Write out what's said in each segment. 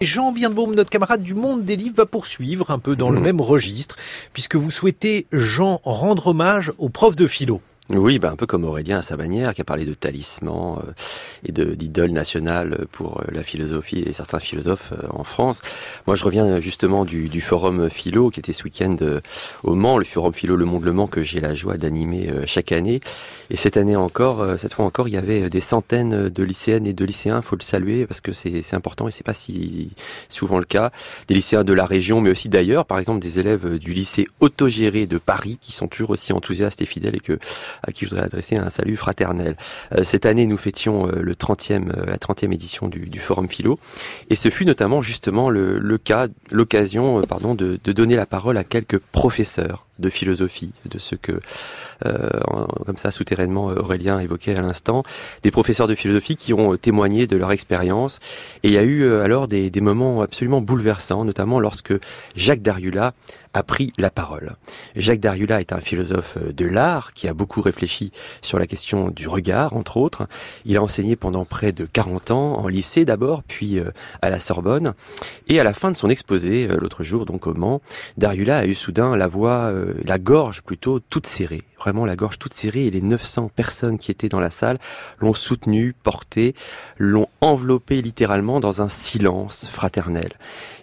Jean Birnbaum, notre camarade du monde des livres, va poursuivre un peu dans le mmh. même registre, puisque vous souhaitez, Jean, rendre hommage aux profs de philo. Oui, ben un peu comme Aurélien à sa manière, qui a parlé de talisman euh, et d'idole nationale pour euh, la philosophie et certains philosophes euh, en France. Moi, je reviens justement du, du forum philo qui était ce week-end au Mans, le forum philo Le Monde Le Mans que j'ai la joie d'animer chaque année. Et cette année encore, cette fois encore, il y avait des centaines de lycéennes et de lycéens. Faut le saluer parce que c'est important et c'est pas si souvent le cas. Des lycéens de la région, mais aussi d'ailleurs, par exemple des élèves du lycée autogéré de Paris qui sont toujours aussi enthousiastes et fidèles et que à qui je voudrais adresser un salut fraternel. Euh, cette année, nous fêtions euh, le 30e, euh, la 30e édition du, du, Forum Philo, et ce fut notamment justement le, le cas, l'occasion, pardon, de, de donner la parole à quelques professeurs de philosophie, de ce que, euh, comme ça, souterrainement, Aurélien évoquait à l'instant, des professeurs de philosophie qui ont témoigné de leur expérience. Et il y a eu alors des, des moments absolument bouleversants, notamment lorsque Jacques Dariula a pris la parole. Jacques Dariula est un philosophe euh, de l'art qui a beaucoup réfléchi sur la question du regard, entre autres. Il a enseigné pendant près de 40 ans en lycée d'abord, puis euh, à la Sorbonne. Et à la fin de son exposé, euh, l'autre jour, donc au Mans, Dariula a eu soudain la voix, la gorge plutôt, toute serrée vraiment la gorge toute serrée et les 900 personnes qui étaient dans la salle l'ont soutenu, porté, l'ont enveloppé littéralement dans un silence fraternel.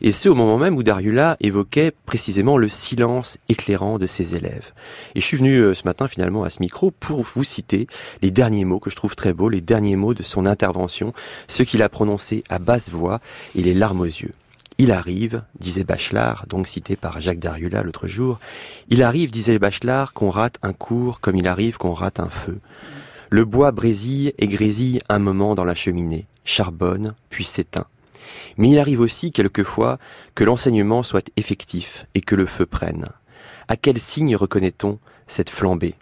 Et ce au moment même où Dariula évoquait précisément le silence éclairant de ses élèves. Et je suis venu euh, ce matin finalement à ce micro pour vous citer les derniers mots que je trouve très beaux, les derniers mots de son intervention, ceux qu'il a prononcés à basse voix et les larmes aux yeux. Il arrive, disait Bachelard, donc cité par Jacques Dariula l'autre jour, il arrive, disait Bachelard, qu'on rate un cours comme il arrive qu'on rate un feu. Le bois brésille et grésille un moment dans la cheminée, charbonne, puis s'éteint. Mais il arrive aussi quelquefois que l'enseignement soit effectif et que le feu prenne. À quel signe reconnaît-on cette flambée?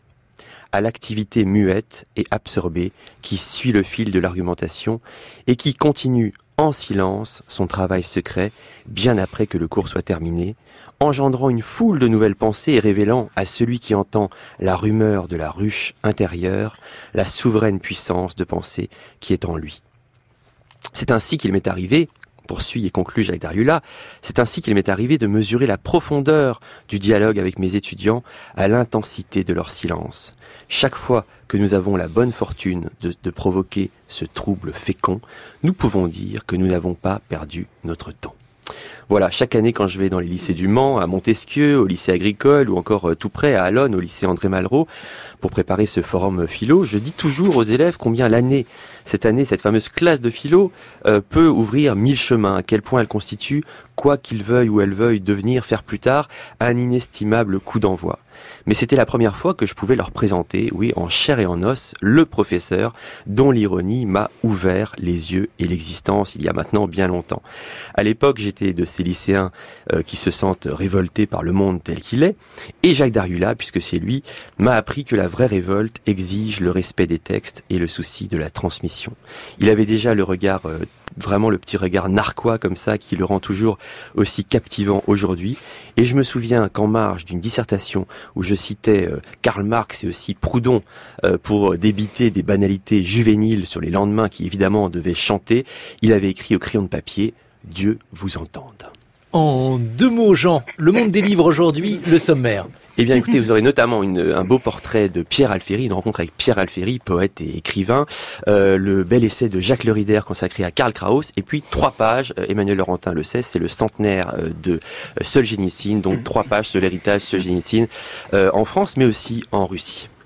À l'activité muette et absorbée qui suit le fil de l'argumentation et qui continue en silence son travail secret bien après que le cours soit terminé, engendrant une foule de nouvelles pensées et révélant à celui qui entend la rumeur de la ruche intérieure la souveraine puissance de pensée qui est en lui. C'est ainsi qu'il m'est arrivé, poursuit et conclut Jacques Dariula, c'est ainsi qu'il m'est arrivé de mesurer la profondeur du dialogue avec mes étudiants à l'intensité de leur silence. Chaque fois nous avons la bonne fortune de provoquer ce trouble fécond, nous pouvons dire que nous n'avons pas perdu notre temps. Voilà, chaque année quand je vais dans les lycées du Mans, à Montesquieu, au lycée agricole ou encore euh, tout près à Alonne, au lycée André Malraux, pour préparer ce forum philo, je dis toujours aux élèves combien l'année, cette année, cette fameuse classe de philo euh, peut ouvrir mille chemins, à quel point elle constitue, quoi qu'ils veuillent ou elles veuillent devenir, faire plus tard, un inestimable coup d'envoi mais c'était la première fois que je pouvais leur présenter, oui, en chair et en os, le professeur dont l'ironie m'a ouvert les yeux et l'existence il y a maintenant bien longtemps. À l'époque, de ces lycéens euh, qui se sentent révoltés par le monde tel qu'il est, et Jacques Dariula, puisque c'est lui, m'a appris que la vraie révolte exige le respect des textes et le souci de la transmission. Il avait déjà le regard euh, vraiment le petit regard narquois comme ça qui le rend toujours aussi captivant aujourd'hui. Et je me souviens qu'en marge d'une dissertation où je citais euh, Karl Marx et aussi Proudhon pour débiter des banalités juvéniles sur les lendemains qui évidemment devaient chanter, il avait écrit au crayon de papier Dieu vous entende. En deux mots, Jean, le monde des livres aujourd'hui, le sommaire. Eh bien, écoutez, vous aurez notamment un beau portrait de Pierre Alféry, une rencontre avec Pierre Alféry, poète et écrivain, euh, le bel essai de Jacques Lerider consacré à Karl Kraus, et puis trois pages, euh, Emmanuel Laurentin le sait, c'est le centenaire euh, de Solzhenitsyn, donc trois pages sur l'héritage Solzhenitsyn en France, mais aussi en Russie.